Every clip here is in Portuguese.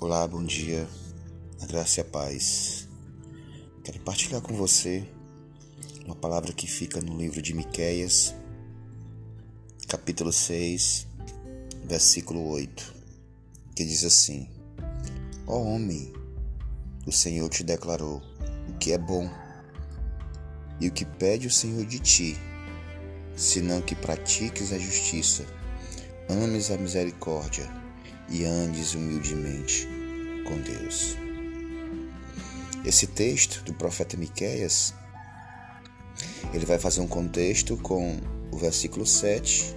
Olá, bom dia, a graça e a paz. Quero partilhar com você uma palavra que fica no livro de Miqueias, capítulo 6, versículo 8, que diz assim: Ó oh, homem, o Senhor te declarou o que é bom e o que pede o Senhor de ti, senão que pratiques a justiça, ames a misericórdia e andes humildemente com Deus. Esse texto do profeta Miqueias, ele vai fazer um contexto com o versículo 7,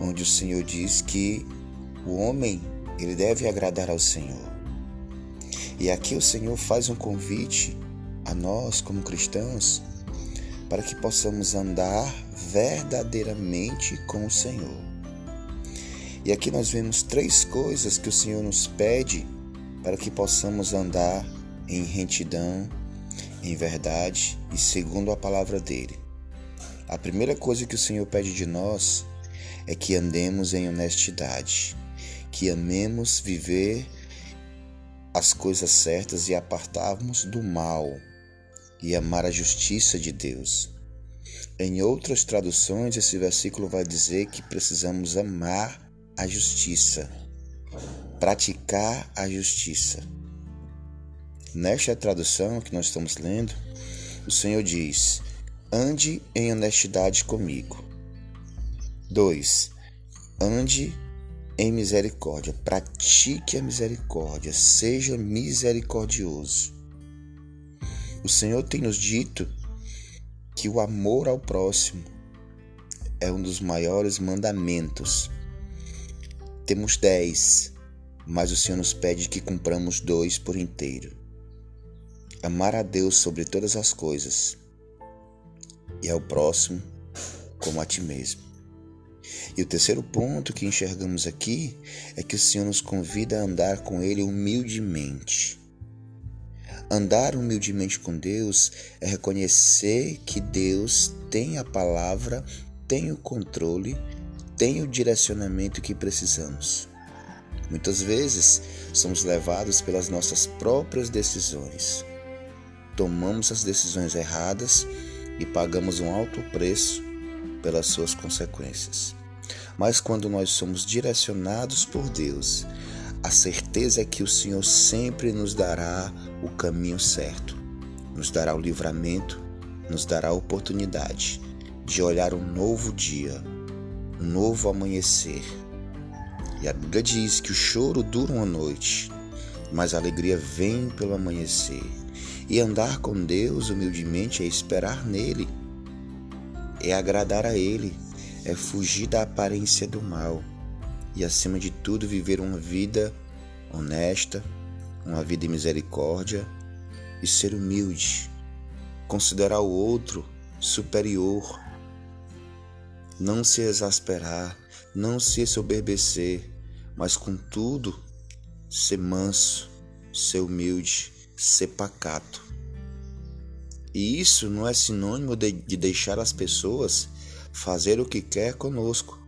onde o Senhor diz que o homem, ele deve agradar ao Senhor. E aqui o Senhor faz um convite a nós como cristãos para que possamos andar verdadeiramente com o Senhor. E aqui nós vemos três coisas que o Senhor nos pede para que possamos andar em retidão, em verdade e segundo a palavra dele. A primeira coisa que o Senhor pede de nós é que andemos em honestidade, que amemos viver as coisas certas e apartarmos do mal e amar a justiça de Deus. Em outras traduções, esse versículo vai dizer que precisamos amar a justiça, praticar a justiça. Nesta tradução que nós estamos lendo, o Senhor diz: ande em honestidade comigo. 2. Ande em misericórdia, pratique a misericórdia, seja misericordioso. O Senhor tem nos dito que o amor ao próximo é um dos maiores mandamentos temos dez, mas o Senhor nos pede que cumpramos dois por inteiro. Amar a Deus sobre todas as coisas e ao próximo como a ti mesmo. E o terceiro ponto que enxergamos aqui é que o Senhor nos convida a andar com Ele humildemente. Andar humildemente com Deus é reconhecer que Deus tem a palavra, tem o controle tem o direcionamento que precisamos. Muitas vezes somos levados pelas nossas próprias decisões. Tomamos as decisões erradas e pagamos um alto preço pelas suas consequências. Mas quando nós somos direcionados por Deus, a certeza é que o Senhor sempre nos dará o caminho certo, nos dará o livramento, nos dará a oportunidade de olhar um novo dia novo amanhecer. E a Bíblia diz que o choro dura uma noite, mas a alegria vem pelo amanhecer. E andar com Deus humildemente é esperar nele, é agradar a Ele, é fugir da aparência do mal e, acima de tudo, viver uma vida honesta, uma vida de misericórdia e ser humilde, considerar o outro superior não se exasperar, não se soberbecer, mas contudo ser manso, ser humilde, ser pacato. E isso não é sinônimo de, de deixar as pessoas fazer o que quer conosco,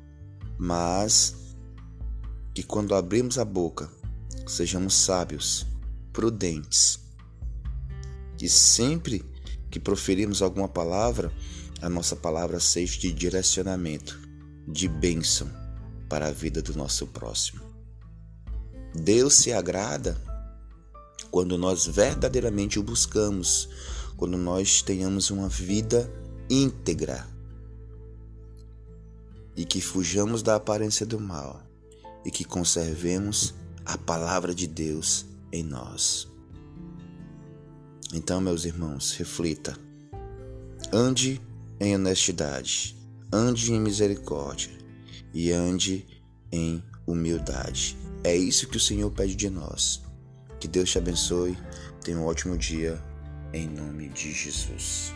mas que quando abrimos a boca sejamos sábios, prudentes, que sempre que proferirmos alguma palavra a nossa palavra seja de direcionamento, de bênção para a vida do nosso próximo. Deus se agrada quando nós verdadeiramente o buscamos, quando nós tenhamos uma vida íntegra e que fujamos da aparência do mal e que conservemos a palavra de Deus em nós. Então, meus irmãos, reflita. Ande em honestidade, ande em misericórdia e ande em humildade. É isso que o Senhor pede de nós. Que Deus te abençoe. Tenha um ótimo dia em nome de Jesus.